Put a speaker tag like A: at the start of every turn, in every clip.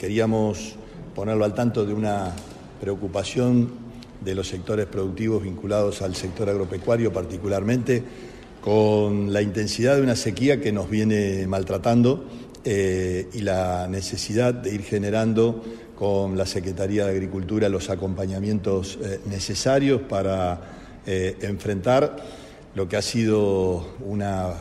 A: queríamos ponerlo al tanto de una preocupación de los sectores productivos vinculados al sector agropecuario particularmente, con la intensidad de una sequía que nos viene maltratando eh, y la necesidad de ir generando con la Secretaría de Agricultura los acompañamientos eh, necesarios para eh, enfrentar lo que ha sido una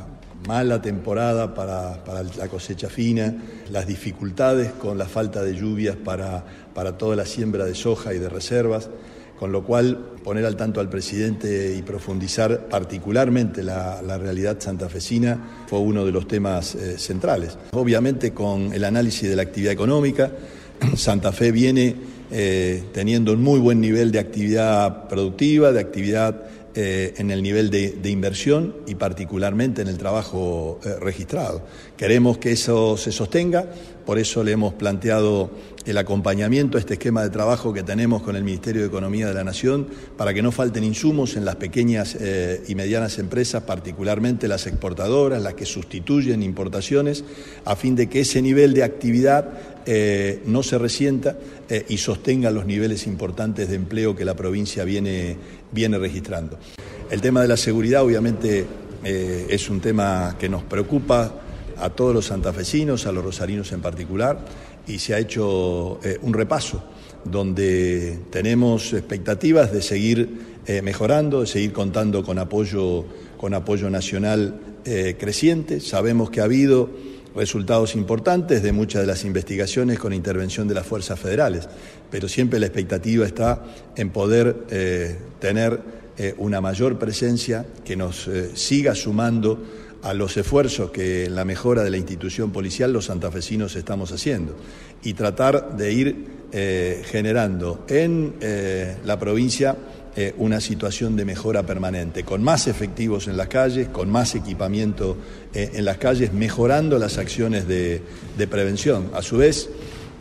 A: mala temporada para, la cosecha fina, las dificultades con la falta de lluvias para, para toda la siembra de soja y de reservas, con lo cual poner al tanto al presidente y profundizar particularmente la, realidad santafesina fue uno de los temas eh, centrales. Obviamente con el análisis de la actividad económica, Santa Fe viene eh, teniendo un muy buen nivel de actividad productiva, de actividad eh, en el nivel de, inversión y particularmente en el trabajo eh, registrado. Queremos que eso se sostenga, por eso le hemos planteado el acompañamiento a este esquema de trabajo que tenemos con el Ministerio de Economía de la Nación para que no falten insumos en las pequeñas eh, y medianas empresas, particularmente las exportadoras, las que sustituyen importaciones, a fin de que ese nivel de actividad no se resienta y sostenga los niveles importantes de empleo que la provincia viene, viene registrando. El tema de la seguridad obviamente eh, es un tema que nos preocupa a todos los santafesinos, a los rosarinos en particular, y se ha hecho eh, un repaso donde tenemos expectativas de seguir eh, mejorando, de seguir contando con apoyo, con apoyo nacional creciente. Sabemos que ha habido resultados importantes de muchas de las investigaciones con intervención de las fuerzas federales, pero siempre la expectativa está en poder tener eh, una mayor presencia que nos eh, siga sumando a los esfuerzos que en la mejora de la institución policial los santafesinos estamos haciendo y tratar de ir eh, generando en la provincia una situación de mejora permanente, con más efectivos en las calles, con más equipamiento en las calles, mejorando las acciones de prevención. A su vez,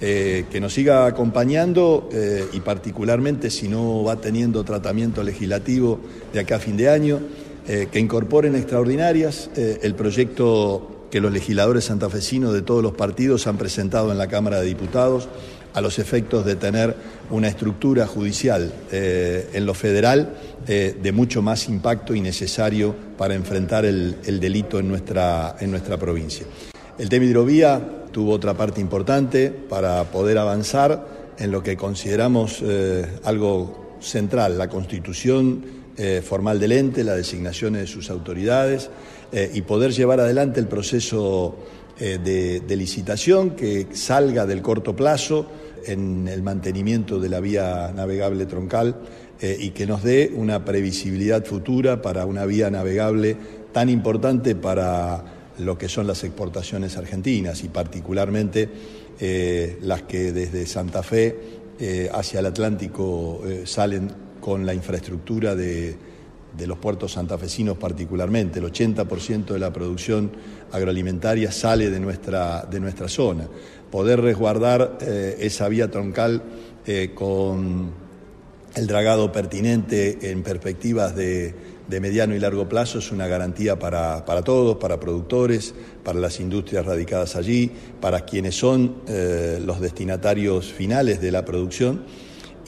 A: eh, que nos siga acompañando eh, y particularmente si no va teniendo tratamiento legislativo de acá a fin de año, eh, que incorporen extraordinarias el proyecto que los legisladores santafesinos de todos los partidos han presentado en la Cámara de Diputados a los efectos de tener una estructura judicial en lo federal de mucho más impacto y necesario para enfrentar el, delito en nuestra, en nuestra provincia. El tema hidrovía tuvo otra parte importante para poder avanzar en lo que consideramos eh, algo central, la constitución eh, formal del ente, la designación de sus autoridades eh, y poder llevar adelante el proceso de, de, licitación que salga del corto plazo en el mantenimiento de la vía navegable troncal y que nos dé una previsibilidad futura para una vía navegable tan importante para lo que son las exportaciones argentinas y particularmente eh, las que desde Santa Fe eh, hacia el Atlántico eh, salen con la infraestructura de, los puertos santafesinos particularmente. El 80% de la producción agroalimentaria sale de nuestra, de nuestra zona. Poder resguardar esa vía troncal con el dragado pertinente en perspectivas de de mediano y largo plazo es una garantía para, todos, para productores, para las industrias radicadas allí, para quienes son eh, los destinatarios finales de la producción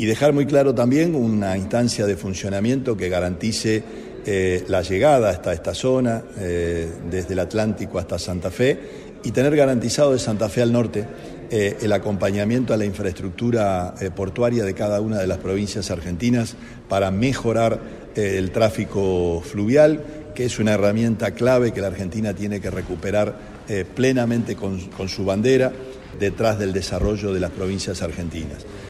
A: y dejar muy claro también una instancia de funcionamiento que garantice eh, la llegada hasta esta zona, eh, desde el Atlántico hasta Santa Fe, y tener garantizado de Santa Fe al norte el acompañamiento a la infraestructura portuaria de cada una de las provincias argentinas para mejorar el tráfico fluvial, que es una herramienta clave que la Argentina tiene que recuperar eh, plenamente con su bandera detrás del desarrollo de las provincias argentinas.